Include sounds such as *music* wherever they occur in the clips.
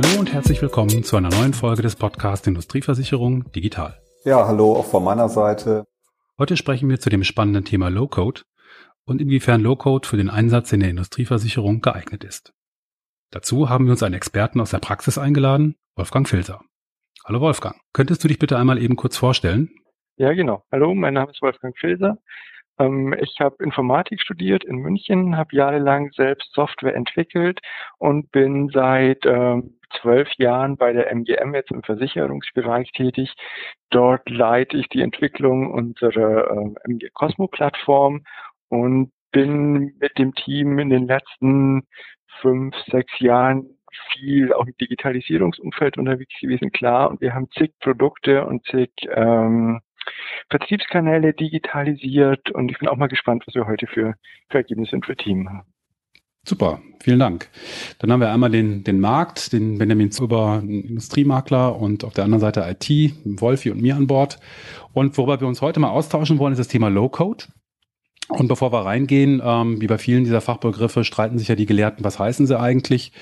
Hallo und herzlich willkommen zu einer neuen Folge des Podcasts Industrieversicherung Digital. Ja, hallo auch von meiner Seite. Heute sprechen wir zu dem spannenden Thema Low-Code und inwiefern Low-Code für den Einsatz in der Industrieversicherung geeignet ist. Dazu haben wir uns einen Experten aus der Praxis eingeladen, Wolfgang Filser. Hallo Wolfgang, könntest du dich bitte einmal eben kurz vorstellen? Ja, genau. Hallo, mein Name ist Wolfgang Filser. Ähm, ich habe Informatik studiert in München, habe jahrelang selbst Software entwickelt und bin seit ähm, zwölf Jahren bei der MGM jetzt im Versicherungsbereich tätig. Dort leite ich die Entwicklung unserer äh, MG Cosmo Plattform und bin mit dem Team in den letzten fünf, sechs Jahren viel auch im Digitalisierungsumfeld unterwegs gewesen, klar. Und wir haben zig Produkte und zig ähm, Vertriebskanäle digitalisiert und ich bin auch mal gespannt, was wir heute für, für Ergebnisse und für Team haben. Super, vielen Dank. Dann haben wir einmal den, den Markt, den Benjamin Zuber, Industriemakler und auf der anderen Seite IT, Wolfi und mir an Bord. Und worüber wir uns heute mal austauschen wollen, ist das Thema Low-Code. Und bevor wir reingehen, ähm, wie bei vielen dieser Fachbegriffe, streiten sich ja die Gelehrten, was heißen sie eigentlich?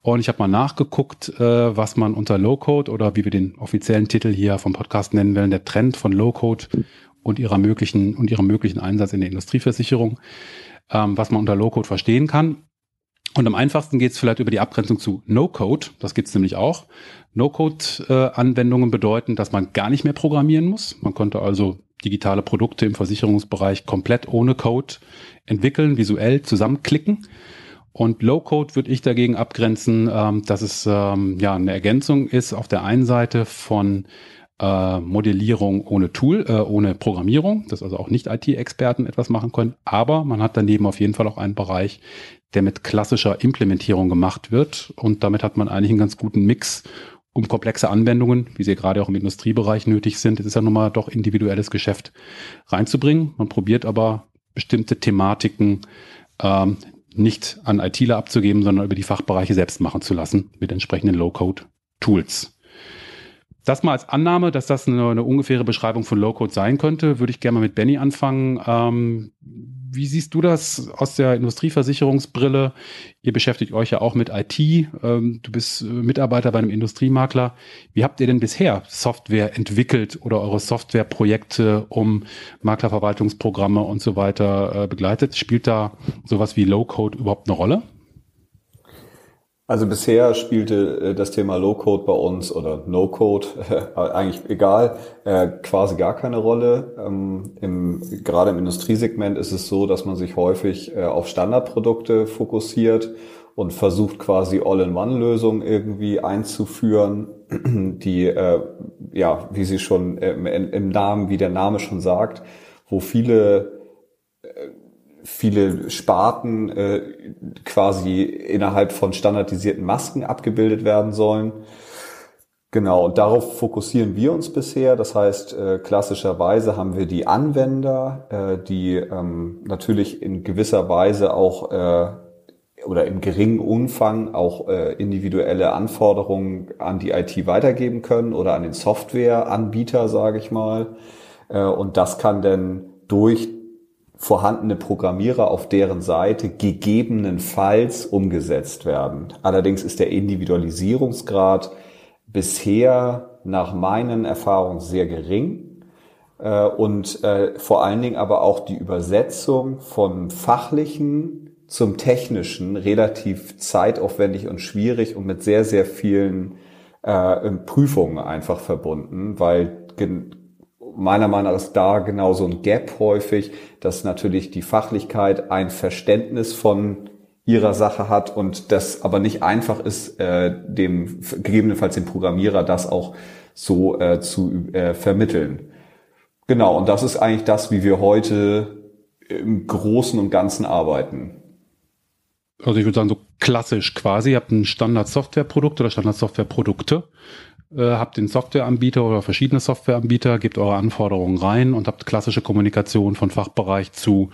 Und ich habe mal nachgeguckt, äh, was man unter Low-Code oder wie wir den offiziellen Titel hier vom Podcast nennen wollen, der Trend von Low-Code und ihrer möglichen und ihrem möglichen Einsatz in der Industrieversicherung, ähm, was man unter Low-Code verstehen kann. Und am einfachsten geht es vielleicht über die Abgrenzung zu No-Code. Das gibt es nämlich auch. No-Code-Anwendungen bedeuten, dass man gar nicht mehr programmieren muss. Man konnte also digitale Produkte im Versicherungsbereich komplett ohne Code entwickeln, visuell zusammenklicken. Und Low-Code würde ich dagegen abgrenzen, ähm, dass es ähm, ja eine Ergänzung ist auf der einen Seite von äh, Modellierung ohne Tool, äh, ohne Programmierung, dass also auch nicht IT-Experten etwas machen können. Aber man hat daneben auf jeden Fall auch einen Bereich, der mit klassischer Implementierung gemacht wird. Und damit hat man eigentlich einen ganz guten Mix um komplexe Anwendungen, wie sie gerade auch im Industriebereich nötig sind, es ist ja nun mal doch individuelles Geschäft reinzubringen. Man probiert aber bestimmte Thematiken ähm, nicht an ITler abzugeben, sondern über die Fachbereiche selbst machen zu lassen mit entsprechenden Low-Code-Tools. Das mal als Annahme, dass das eine, eine ungefähre Beschreibung von Low-Code sein könnte, würde ich gerne mal mit Benny anfangen. Ähm, wie siehst du das aus der Industrieversicherungsbrille? Ihr beschäftigt euch ja auch mit IT. Ähm, du bist äh, Mitarbeiter bei einem Industriemakler. Wie habt ihr denn bisher Software entwickelt oder eure Softwareprojekte um Maklerverwaltungsprogramme und so weiter äh, begleitet? Spielt da sowas wie Low-Code überhaupt eine Rolle? Also bisher spielte äh, das Thema Low-Code bei uns oder No-Code, *laughs* eigentlich egal, äh, quasi gar keine Rolle. Ähm, im, gerade im Industriesegment ist es so, dass man sich häufig äh, auf Standardprodukte fokussiert und versucht quasi All-in-One-Lösungen irgendwie einzuführen, *clears throat* die, ja, wie sie schon im, im Namen, wie der Name schon sagt, wo viele viele Sparten äh, quasi innerhalb von standardisierten Masken abgebildet werden sollen. Genau, und darauf fokussieren wir uns bisher. Das heißt, äh, klassischerweise haben wir die Anwender, äh, die ähm, natürlich in gewisser Weise auch äh, oder im geringen Umfang auch äh, individuelle Anforderungen an die IT weitergeben können oder an den Softwareanbieter, sage ich mal. Äh, und das kann dann durch vorhandene Programmierer auf deren Seite gegebenenfalls umgesetzt werden. Allerdings ist der Individualisierungsgrad bisher nach meinen Erfahrungen sehr gering äh, und äh, vor allen Dingen aber auch die Übersetzung von fachlichen zum technischen relativ zeitaufwendig und schwierig und mit sehr, sehr vielen äh, Prüfungen einfach verbunden, weil meiner Meinung nach ist da genau so ein Gap häufig, dass natürlich die Fachlichkeit ein Verständnis von ihrer Sache hat und das aber nicht einfach ist, äh, dem gegebenenfalls dem Programmierer das auch so äh, zu äh, vermitteln. Genau, und das ist eigentlich das, wie wir heute im Großen und Ganzen arbeiten. Also ich würde sagen, so klassisch quasi. Ihr habt ein Standard-Software-Produkt oder Standard-Software-Produkte habt den Softwareanbieter oder verschiedene Softwareanbieter, gebt eure Anforderungen rein und habt klassische Kommunikation von Fachbereich zu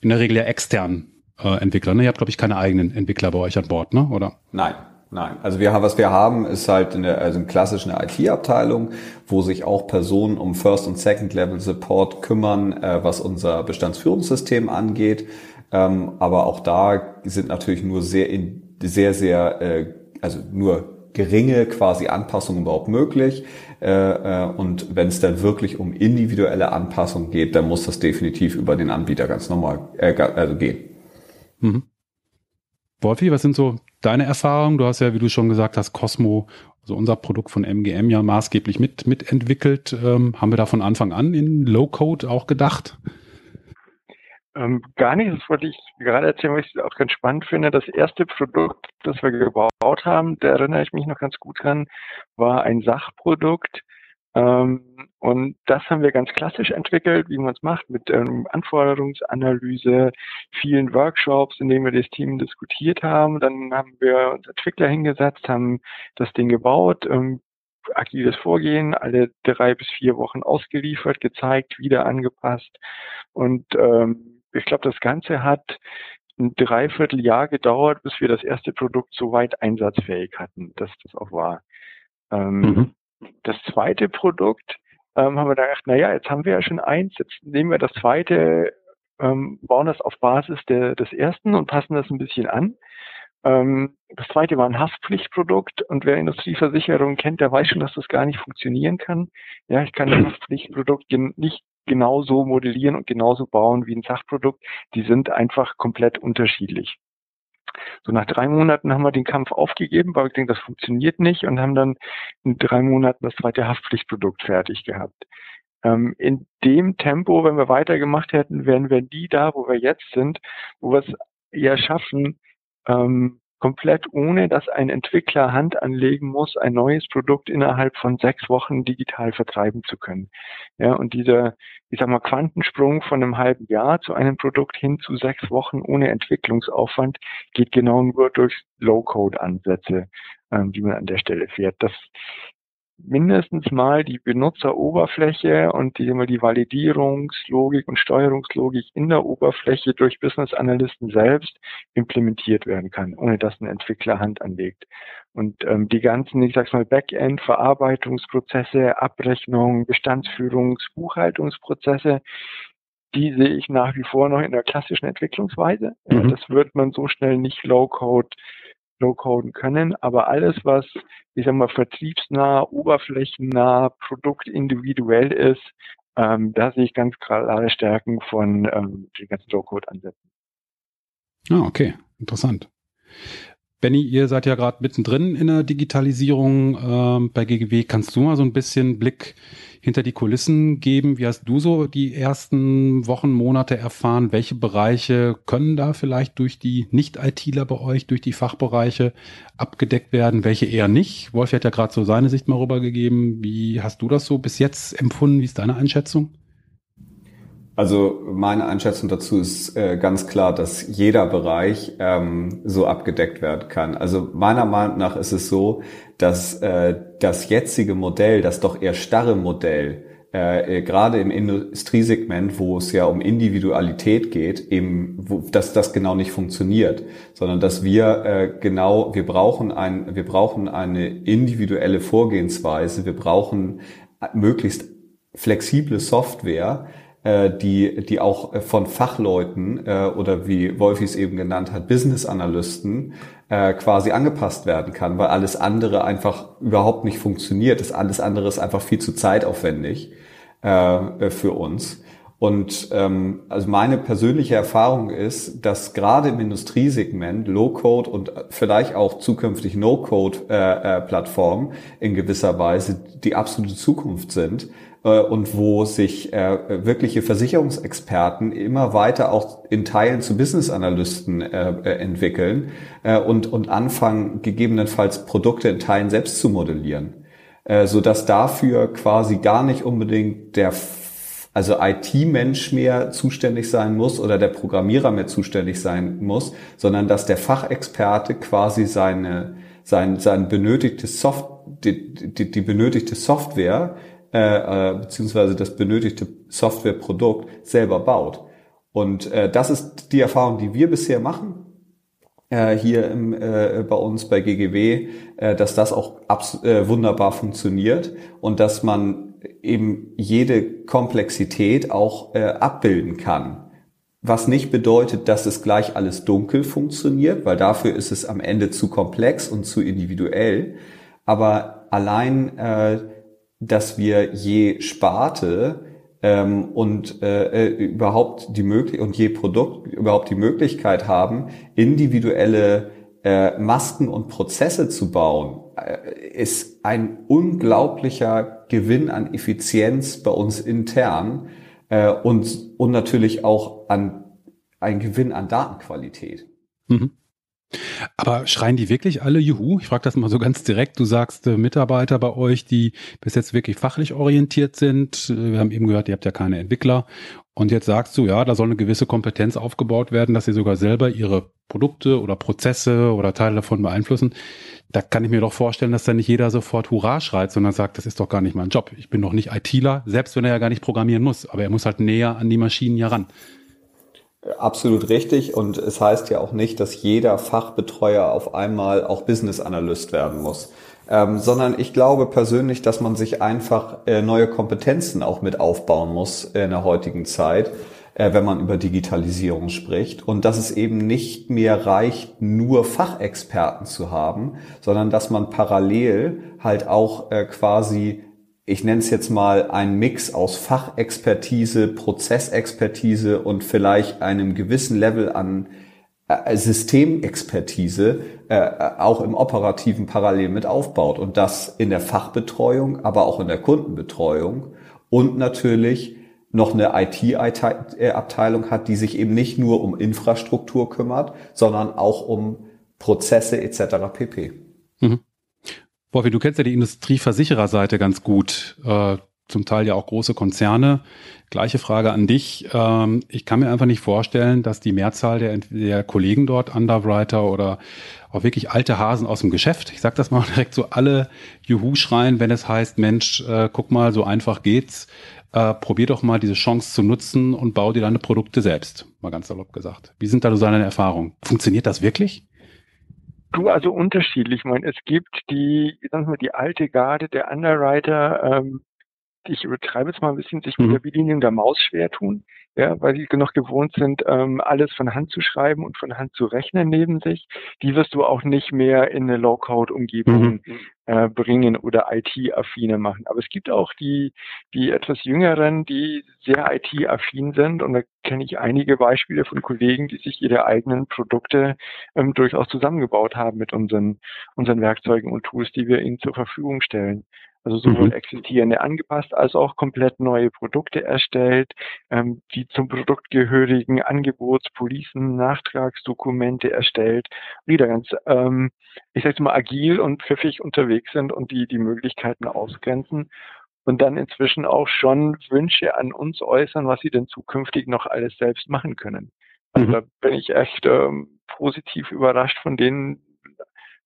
in der Regel ja externen äh, Entwicklern. Ne? Ihr habt, glaube ich, keine eigenen Entwickler bei euch an Bord, ne? oder? Nein. Nein, also wir haben, was wir haben, ist halt in der, also eine klassische IT-Abteilung, wo sich auch Personen um First- und Second-Level-Support kümmern, äh, was unser Bestandsführungssystem angeht. Ähm, aber auch da sind natürlich nur sehr, in, sehr, sehr, äh, also nur geringe quasi Anpassungen überhaupt möglich. Äh, äh, und wenn es dann wirklich um individuelle Anpassungen geht, dann muss das definitiv über den Anbieter ganz normal äh, also gehen. Mhm. Wolfi, was sind so deine Erfahrungen? Du hast ja, wie du schon gesagt hast, Cosmo, also unser Produkt von MGM ja maßgeblich mit, mitentwickelt. Ähm, haben wir da von Anfang an in Low-Code auch gedacht? Ähm, gar nicht, das wollte ich gerade erzählen, weil ich es auch ganz spannend finde. Das erste Produkt, das wir gebaut haben, da erinnere ich mich noch ganz gut dran, war ein Sachprodukt. Ähm, und das haben wir ganz klassisch entwickelt, wie man es macht, mit ähm, Anforderungsanalyse, vielen Workshops, in denen wir das Team diskutiert haben. Dann haben wir uns Entwickler hingesetzt, haben das Ding gebaut, ähm, agiles Vorgehen, alle drei bis vier Wochen ausgeliefert, gezeigt, wieder angepasst. Und ähm, ich glaube, das Ganze hat ein Dreivierteljahr gedauert, bis wir das erste Produkt so weit einsatzfähig hatten, dass das auch war. Ähm, mhm. Das zweite Produkt ähm, haben wir gedacht, naja, jetzt haben wir ja schon eins, jetzt nehmen wir das zweite, ähm, bauen das auf Basis der, des ersten und passen das ein bisschen an. Ähm, das zweite war ein Haftpflichtprodukt und wer Industrieversicherung kennt, der weiß schon, dass das gar nicht funktionieren kann. Ja, ich kann ein *clears throat* Haftpflichtprodukt nicht genauso modellieren und genauso bauen wie ein Sachprodukt. Die sind einfach komplett unterschiedlich. So nach drei Monaten haben wir den Kampf aufgegeben, weil wir denken, das funktioniert nicht und haben dann in drei Monaten das zweite Haftpflichtprodukt fertig gehabt. Ähm, in dem Tempo, wenn wir weitergemacht hätten, wären wir nie da, wo wir jetzt sind, wo wir es ja schaffen, ähm, komplett ohne dass ein Entwickler Hand anlegen muss, ein neues Produkt innerhalb von sechs Wochen digital vertreiben zu können. Ja, und dieser, ich sag mal, Quantensprung von einem halben Jahr zu einem Produkt hin zu sechs Wochen ohne Entwicklungsaufwand geht genau nur durch Low-Code-Ansätze, ähm, die man an der Stelle fährt. Das mindestens mal die Benutzeroberfläche und die, die Validierungslogik und Steuerungslogik in der Oberfläche durch Business Analysten selbst implementiert werden kann, ohne dass ein Entwickler Hand anlegt. Und ähm, die ganzen, ich sag's mal, Backend, Verarbeitungsprozesse, Abrechnung, Bestandsführungs-, Buchhaltungsprozesse, die sehe ich nach wie vor noch in der klassischen Entwicklungsweise. Mhm. Das wird man so schnell nicht Low-Code low-coden können, aber alles, was, ich sag mal, vertriebsnah, oberflächennah, produktindividuell ist, ähm, da sehe ich ganz klare Stärken von ähm, den ganzen Low-Code-Ansätzen. Ah, okay, interessant. Benny, ihr seid ja gerade mittendrin in der Digitalisierung ähm, bei GGW. Kannst du mal so ein bisschen Blick hinter die Kulissen geben? Wie hast du so die ersten Wochen, Monate erfahren? Welche Bereiche können da vielleicht durch die Nicht-ITler bei euch, durch die Fachbereiche abgedeckt werden? Welche eher nicht? Wolf hat ja gerade so seine Sicht mal rübergegeben. Wie hast du das so bis jetzt empfunden? Wie ist deine Einschätzung? Also meine Einschätzung dazu ist äh, ganz klar, dass jeder Bereich ähm, so abgedeckt werden kann. Also meiner Meinung nach ist es so, dass äh, das jetzige Modell, das doch eher starre Modell, äh, gerade im Industriesegment, wo es ja um Individualität geht, eben, wo, dass das genau nicht funktioniert, sondern dass wir äh, genau, wir brauchen ein, wir brauchen eine individuelle Vorgehensweise, wir brauchen möglichst flexible Software, äh, die, die auch äh, von Fachleuten äh, oder wie Wolfi es eben genannt hat, Business Analysten äh, quasi angepasst werden kann, weil alles andere einfach überhaupt nicht funktioniert. Das alles andere ist einfach viel zu zeitaufwendig äh, für uns. Und ähm, also meine persönliche Erfahrung ist, dass gerade im Industriesegment Low-Code und vielleicht auch zukünftig No-Code-Plattformen äh, in gewisser Weise die absolute Zukunft sind, äh, und wo sich äh, wirkliche Versicherungsexperten immer weiter auch in Teilen zu Business-Analysten äh, äh, entwickeln äh, und, und anfangen, gegebenenfalls Produkte in Teilen selbst zu modellieren. Äh, so dass dafür quasi gar nicht unbedingt der also IT-Mensch mehr zuständig sein muss oder der Programmierer mehr zuständig sein muss, sondern dass der Fachexperte quasi seine, sein, sein benötigtes Soft, die, die, die benötigte Software äh, äh, beziehungsweise das benötigte Softwareprodukt selber baut. Und äh, das ist die Erfahrung, die wir bisher machen äh, hier im, äh, bei uns bei GGW, äh, dass das auch äh, wunderbar funktioniert und dass man eben jede Komplexität auch äh, abbilden kann. Was nicht bedeutet, dass es gleich alles dunkel funktioniert, weil dafür ist es am Ende zu komplex und zu individuell, aber allein, äh, dass wir je Sparte ähm, und äh, äh überhaupt die möglich und je Produkt überhaupt die Möglichkeit haben, individuelle äh, Masken und Prozesse zu bauen, äh, ist ein unglaublicher Gewinn an Effizienz bei uns intern äh, und, und natürlich auch an ein Gewinn an Datenqualität. Mhm. Aber schreien die wirklich alle Juhu? Ich frage das mal so ganz direkt. Du sagst äh, Mitarbeiter bei euch, die bis jetzt wirklich fachlich orientiert sind. Äh, wir haben eben gehört, ihr habt ja keine Entwickler. Und jetzt sagst du, ja, da soll eine gewisse Kompetenz aufgebaut werden, dass sie sogar selber ihre Produkte oder Prozesse oder Teile davon beeinflussen. Da kann ich mir doch vorstellen, dass da nicht jeder sofort Hurra schreit, sondern sagt, das ist doch gar nicht mein Job. Ich bin doch nicht ITler, selbst wenn er ja gar nicht programmieren muss. Aber er muss halt näher an die Maschinen ja ran. Absolut richtig. Und es heißt ja auch nicht, dass jeder Fachbetreuer auf einmal auch Business Analyst werden muss. Ähm, sondern ich glaube persönlich, dass man sich einfach äh, neue Kompetenzen auch mit aufbauen muss in der heutigen Zeit, äh, wenn man über Digitalisierung spricht. Und dass es eben nicht mehr reicht, nur Fachexperten zu haben, sondern dass man parallel halt auch äh, quasi ich nenne es jetzt mal ein Mix aus Fachexpertise, Prozessexpertise und vielleicht einem gewissen Level an äh, Systemexpertise äh, auch im operativen parallel mit aufbaut und das in der Fachbetreuung, aber auch in der Kundenbetreuung und natürlich noch eine IT-Abteilung hat, die sich eben nicht nur um Infrastruktur kümmert, sondern auch um Prozesse etc. pp. Mhm. Wolfi, du kennst ja die Industrieversichererseite ganz gut, äh, zum Teil ja auch große Konzerne. Gleiche Frage an dich. Ähm, ich kann mir einfach nicht vorstellen, dass die Mehrzahl der, der Kollegen dort, Underwriter oder auch wirklich alte Hasen aus dem Geschäft, ich sag das mal *laughs* direkt so, alle Juhu schreien, wenn es heißt, Mensch, äh, guck mal, so einfach geht's. Äh, probier doch mal diese Chance zu nutzen und bau dir deine Produkte selbst, mal ganz salopp gesagt. Wie sind da so deine Erfahrungen? Funktioniert das wirklich? Du, also unterschiedlich. Ich meine, es gibt die, sagen wir mal, die alte Garde der Underwriter, ähm, ich übertreibe jetzt mal ein bisschen, sich mit mhm. der Bedienung der Maus schwer tun, ja, weil sie noch gewohnt sind, ähm, alles von Hand zu schreiben und von Hand zu rechnen neben sich. Die wirst du auch nicht mehr in eine Low-Code-Umgebung mhm. Äh, bringen oder IT-affine machen. Aber es gibt auch die, die etwas jüngeren, die sehr IT-affin sind und da kenne ich einige Beispiele von Kollegen, die sich ihre eigenen Produkte ähm, durchaus zusammengebaut haben mit unseren, unseren Werkzeugen und Tools, die wir ihnen zur Verfügung stellen. Also sowohl mhm. existierende angepasst als auch komplett neue Produkte erstellt, ähm, die zum Produkt gehörigen Angebots-, Policen-, Nachtragsdokumente erstellt, wieder ganz, ähm, ich sage mal, agil und pfiffig unterwegs sind und die die Möglichkeiten ausgrenzen und dann inzwischen auch schon Wünsche an uns äußern, was sie denn zukünftig noch alles selbst machen können. Also mhm. da bin ich echt ähm, positiv überrascht von denen,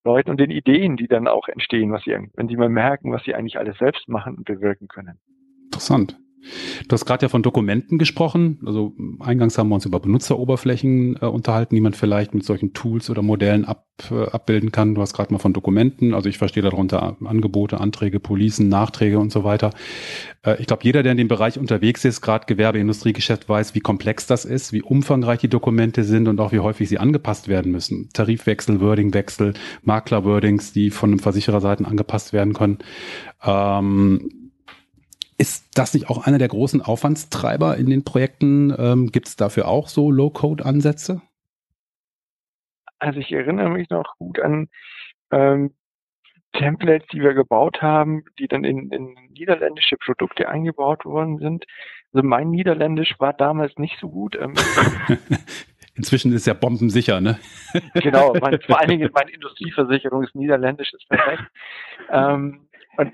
Leuten und den Ideen, die dann auch entstehen, was sie, wenn die mal merken, was sie eigentlich alles selbst machen und bewirken können. Interessant. Du hast gerade ja von Dokumenten gesprochen. Also eingangs haben wir uns über Benutzeroberflächen äh, unterhalten, die man vielleicht mit solchen Tools oder Modellen ab, äh, abbilden kann. Du hast gerade mal von Dokumenten. Also ich verstehe darunter Angebote, Anträge, Policen, Nachträge und so weiter. Äh, ich glaube, jeder, der in dem Bereich unterwegs ist, gerade Gewerbe, Industriegeschäft, weiß, wie komplex das ist, wie umfangreich die Dokumente sind und auch wie häufig sie angepasst werden müssen. Tarifwechsel, Wordingwechsel, Makler-Wordings, die von einem Versichererseiten angepasst werden können. Ähm, ist das nicht auch einer der großen Aufwandstreiber in den Projekten? Ähm, Gibt es dafür auch so Low-Code-Ansätze? Also ich erinnere mich noch gut an ähm, Templates, die wir gebaut haben, die dann in, in niederländische Produkte eingebaut worden sind. Also mein Niederländisch war damals nicht so gut. Ähm, *laughs* Inzwischen ist ja bombensicher, ne? *laughs* genau, mein, vor allen Dingen meine *laughs* Industrieversicherung ist niederländisch, ist perfekt. Ähm, und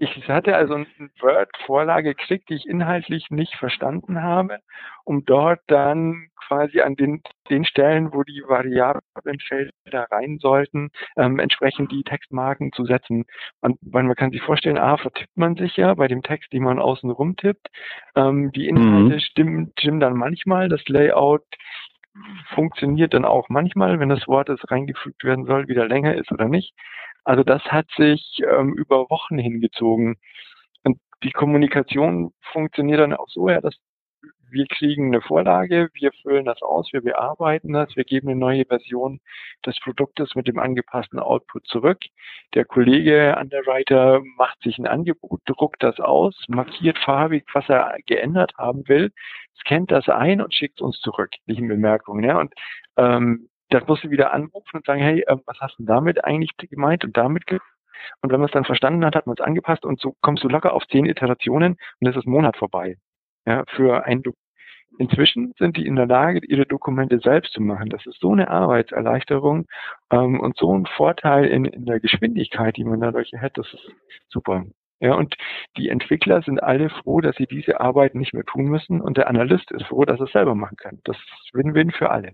ich hatte also eine Word-Vorlage gekriegt, die ich inhaltlich nicht verstanden habe, um dort dann quasi an den, den Stellen, wo die Variablenfelder rein sollten, ähm, entsprechend die Textmarken zu setzen. Und weil man kann sich vorstellen, ah, vertippt man sich ja bei dem Text, den man außen rum tippt. Ähm, die Inhalte mhm. stimmen, stimmen dann manchmal, das Layout funktioniert dann auch manchmal, wenn das Wort, das reingefügt werden soll, wieder länger ist oder nicht. Also das hat sich ähm, über Wochen hingezogen. Und die Kommunikation funktioniert dann auch so, ja, dass wir kriegen eine Vorlage, wir füllen das aus, wir bearbeiten das, wir geben eine neue Version des Produktes mit dem angepassten Output zurück. Der Kollege Underwriter macht sich ein Angebot, druckt das aus, markiert farbig, was er geändert haben will, scannt das ein und schickt uns zurück, nicht in Bemerkungen. Ja? Und ähm, das musst du wieder anrufen und sagen, hey, äh, was hast du damit eigentlich gemeint und damit ge und wenn man es dann verstanden hat, hat man es angepasst und so kommst du locker auf zehn Iterationen und es ist Monat vorbei. Ja, für ein Do Inzwischen sind die in der Lage, ihre Dokumente selbst zu machen. Das ist so eine Arbeitserleichterung ähm, und so ein Vorteil in, in der Geschwindigkeit, die man dadurch hat. Das ist super. Ja, und die Entwickler sind alle froh, dass sie diese Arbeit nicht mehr tun müssen und der Analyst ist froh, dass er es selber machen kann. Das ist Win-Win für alle.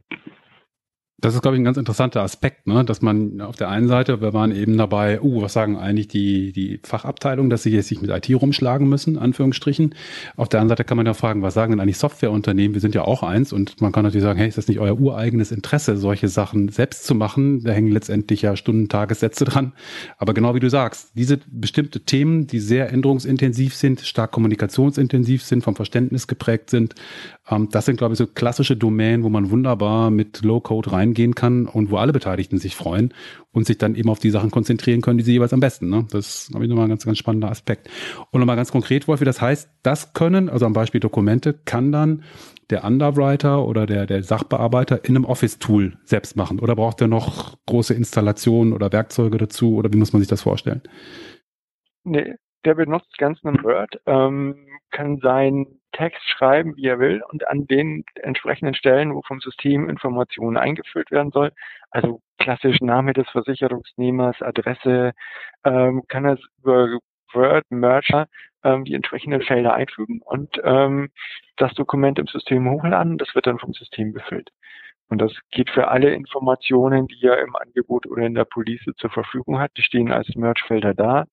Das ist, glaube ich, ein ganz interessanter Aspekt, ne? dass man auf der einen Seite, wir waren eben dabei, uh, was sagen eigentlich die, die Fachabteilung, dass sie jetzt sich mit IT rumschlagen müssen, Anführungsstrichen. Auf der anderen Seite kann man ja fragen, was sagen denn eigentlich Softwareunternehmen? Wir sind ja auch eins und man kann natürlich sagen, hey, ist das nicht euer ureigenes Interesse, solche Sachen selbst zu machen? Da hängen letztendlich ja Stunden, Tagessätze dran. Aber genau wie du sagst, diese bestimmte Themen, die sehr änderungsintensiv sind, stark kommunikationsintensiv sind, vom Verständnis geprägt sind, ähm, das sind, glaube ich, so klassische Domänen, wo man wunderbar mit Low-Code reingehen kann und wo alle Beteiligten sich freuen und sich dann eben auf die Sachen konzentrieren können, die sie jeweils am besten. Ne? Das ist, glaube ich, nochmal ein ganz, ganz spannender Aspekt. Und nochmal ganz konkret, Wolfi, das heißt, das können, also am Beispiel Dokumente, kann dann der Underwriter oder der, der Sachbearbeiter in einem Office-Tool selbst machen? Oder braucht er noch große Installationen oder Werkzeuge dazu? Oder wie muss man sich das vorstellen? Nee, der benutzt ganz einen Word, ähm, kann sein Text schreiben, wie er will und an den entsprechenden Stellen, wo vom System Informationen eingeführt werden soll, also klassisch Name des Versicherungsnehmers, Adresse, ähm, kann er über Word Merger ähm, die entsprechenden Felder einfügen und ähm, das Dokument im System hochladen. Das wird dann vom System befüllt. Und das geht für alle Informationen, die er im Angebot oder in der Police zur Verfügung hat. Die stehen als Merge-Felder da.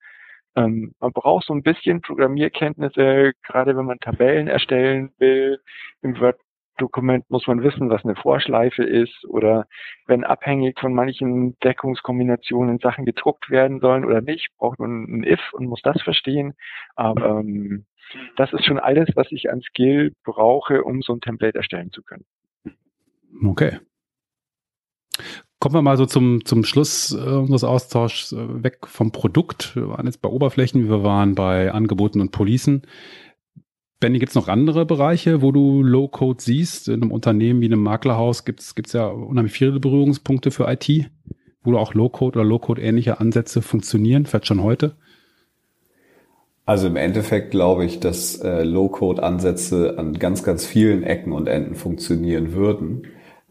Ähm, man braucht so ein bisschen Programmierkenntnisse, gerade wenn man Tabellen erstellen will. Im Word-Dokument muss man wissen, was eine Vorschleife ist oder wenn abhängig von manchen Deckungskombinationen Sachen gedruckt werden sollen oder nicht, braucht man ein if und muss das verstehen. Aber ähm, das ist schon alles, was ich an Skill brauche, um so ein Template erstellen zu können. Okay. Kommen wir mal so zum, zum Schluss äh, unseres Austauschs äh, weg vom Produkt. Wir waren jetzt bei Oberflächen, wir waren bei Angeboten und Policen. Benny, gibt es noch andere Bereiche, wo du Low-Code siehst? In einem Unternehmen wie einem Maklerhaus gibt es ja unheimlich viele Berührungspunkte für IT, wo auch Low-Code oder Low-Code-ähnliche Ansätze funktionieren, vielleicht schon heute? Also im Endeffekt glaube ich, dass äh, Low-Code-Ansätze an ganz, ganz vielen Ecken und Enden funktionieren würden.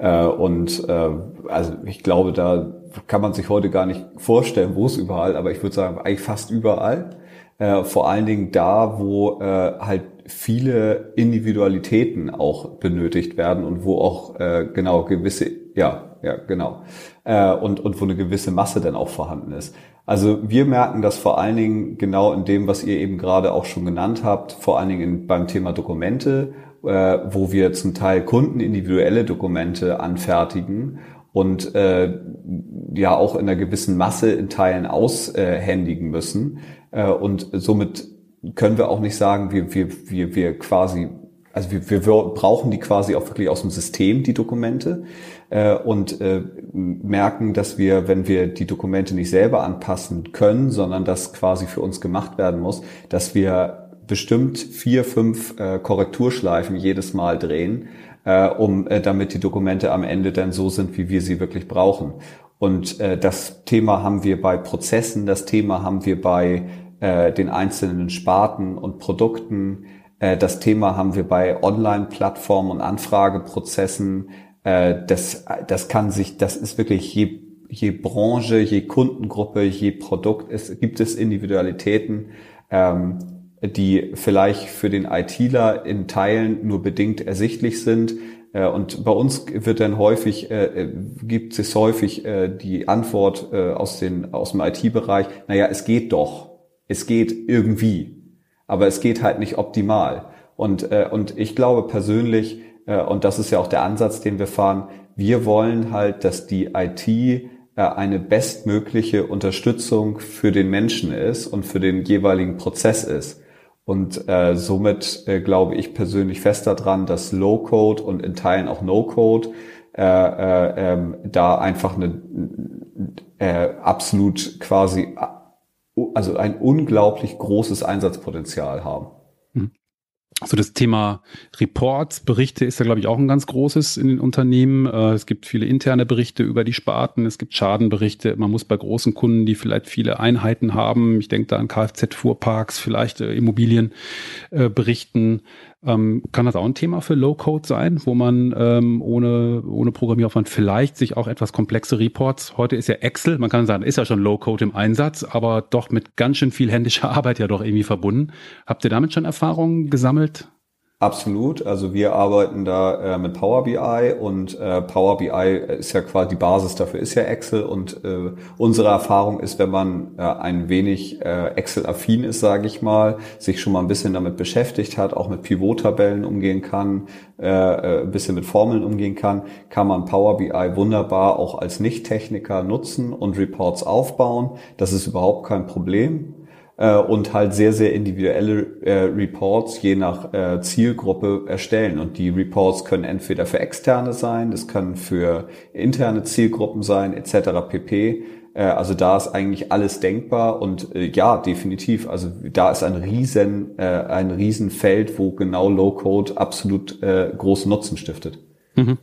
Äh, und äh, also ich glaube, da kann man sich heute gar nicht vorstellen, wo es überall, aber ich würde sagen, eigentlich fast überall. Äh, vor allen Dingen da, wo äh, halt viele Individualitäten auch benötigt werden und wo auch äh, genau gewisse, ja, ja, genau, äh, und, und wo eine gewisse Masse dann auch vorhanden ist. Also wir merken das vor allen Dingen genau in dem, was ihr eben gerade auch schon genannt habt, vor allen Dingen in, beim Thema Dokumente wo wir zum Teil Kunden individuelle Dokumente anfertigen und äh, ja auch in einer gewissen Masse in Teilen aushändigen müssen. Äh, und somit können wir auch nicht sagen, wir, wir, wir, wir quasi, also wir, wir brauchen die quasi auch wirklich aus dem System, die Dokumente, äh, und äh, merken, dass wir, wenn wir die Dokumente nicht selber anpassen können, sondern das quasi für uns gemacht werden muss, dass wir bestimmt vier, fünf äh, Korrekturschleifen jedes Mal drehen, äh, um äh, damit die Dokumente am Ende dann so sind, wie wir sie wirklich brauchen. Und äh, das Thema haben wir bei Prozessen, das Thema haben wir bei äh, den einzelnen Sparten und Produkten, äh, das Thema haben wir bei Online-Plattformen und Anfrageprozessen. Äh, das, das kann sich, das ist wirklich je je Branche, je Kundengruppe, je Produkt, es gibt es Individualitäten. Ähm, die vielleicht für den ITler in Teilen nur bedingt ersichtlich sind. Äh, und bei uns wird dann häufig, äh, äh, gibt es häufig äh, die Antwort äh, aus, den, aus dem IT-Bereich, naja, es geht doch. Es geht irgendwie. Aber es geht halt nicht optimal. Und, äh, und ich glaube persönlich, äh, und das ist ja auch der Ansatz, den wir fahren, wir wollen halt, dass die IT äh, eine bestmögliche Unterstützung für den Menschen ist und für den jeweiligen Prozess ist. Und äh, somit äh, glaube ich persönlich fest daran, dass Low-Code und in Teilen auch No-Code äh, äh, ähm, da einfach eine äh, absolut quasi also ein unglaublich großes Einsatzpotenzial haben. Also das Thema Reports, Berichte ist ja, glaube ich, auch ein ganz großes in den Unternehmen. Äh, es gibt viele interne Berichte über die Sparten, es gibt Schadenberichte. Man muss bei großen Kunden, die vielleicht viele Einheiten haben, ich denke da an Kfz-Fuhrparks, vielleicht äh, Immobilien berichten. Ähm, kann das auch ein Thema für Low-Code sein, wo man ähm, ohne, ohne Programmieraufwand vielleicht sich auch etwas komplexe Reports, heute ist ja Excel, man kann sagen, ist ja schon Low-Code im Einsatz, aber doch mit ganz schön viel händischer *laughs* Arbeit ja doch irgendwie verbunden. Habt ihr damit schon Erfahrungen gesammelt? Absolut. Also wir arbeiten da äh, mit Power BI und äh, Power BI ist ja quasi die Basis dafür ist ja Excel und äh, unsere Erfahrung ist, wenn man äh, ein wenig äh, Excel-affin ist, sage ich mal, sich schon mal ein bisschen damit beschäftigt hat, auch mit Pivot-Tabellen umgehen kann, äh, äh ein bisschen mit Formeln umgehen kann, kann man Power BI wunderbar auch als Nicht-Techniker nutzen und Reports aufbauen. Das ist überhaupt kein Problem äh, und halt sehr, sehr individuelle äh, Reports je nach äh, Zielgruppe erstellen. Und die Reports können entweder für externe sein, das können für interne Zielgruppen sein, etc. pp. Äh, also da ist eigentlich alles denkbar und äh, ja, definitiv. Also da ist ein riesen, äh, ein Riesenfeld, wo genau Low Code absolut äh, großen Nutzen stiftet. Mhm.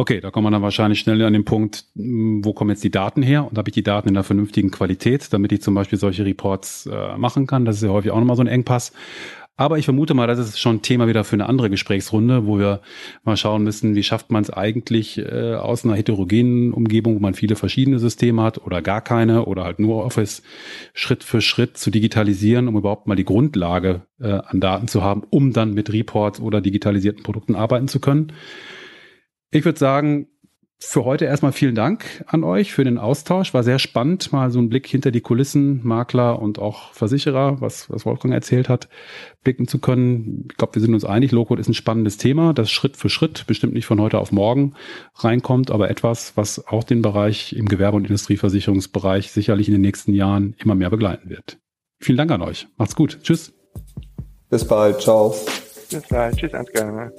Okay, da kommt man dann wahrscheinlich schnell an den Punkt, hm, wo kommen jetzt die Daten her und habe ich die Daten in einer vernünftigen Qualität, damit ich zum Beispiel solche Reports äh, machen kann. Das ist ja häufig auch nochmal so ein Engpass. Aber ich vermute mal, das ist schon Thema wieder für eine andere Gesprächsrunde, wo wir mal schauen müssen, wie schafft man es eigentlich äh, aus einer heterogenen Umgebung, wo man viele verschiedene Systeme hat oder gar keine oder halt nur Office Schritt für Schritt zu digitalisieren, um überhaupt mal die Grundlage äh, an Daten zu haben, um dann mit Reports oder digitalisierten Produkten arbeiten zu können. Ich würde sagen, für heute erstmal vielen Dank an euch für den Austausch. War sehr spannend, mal so einen Blick hinter die Kulissen, Makler und auch Versicherer, was, was Wolfgang erzählt hat, blicken zu können. Ich glaube, wir sind uns einig, Lowcode ist ein spannendes Thema, das Schritt für Schritt, bestimmt nicht von heute auf morgen reinkommt, aber etwas, was auch den Bereich im Gewerbe- und Industrieversicherungsbereich sicherlich in den nächsten Jahren immer mehr begleiten wird. Vielen Dank an euch. Macht's gut. Tschüss. Bis bald. Ciao. Bis bald. Tschüss, Ansgar.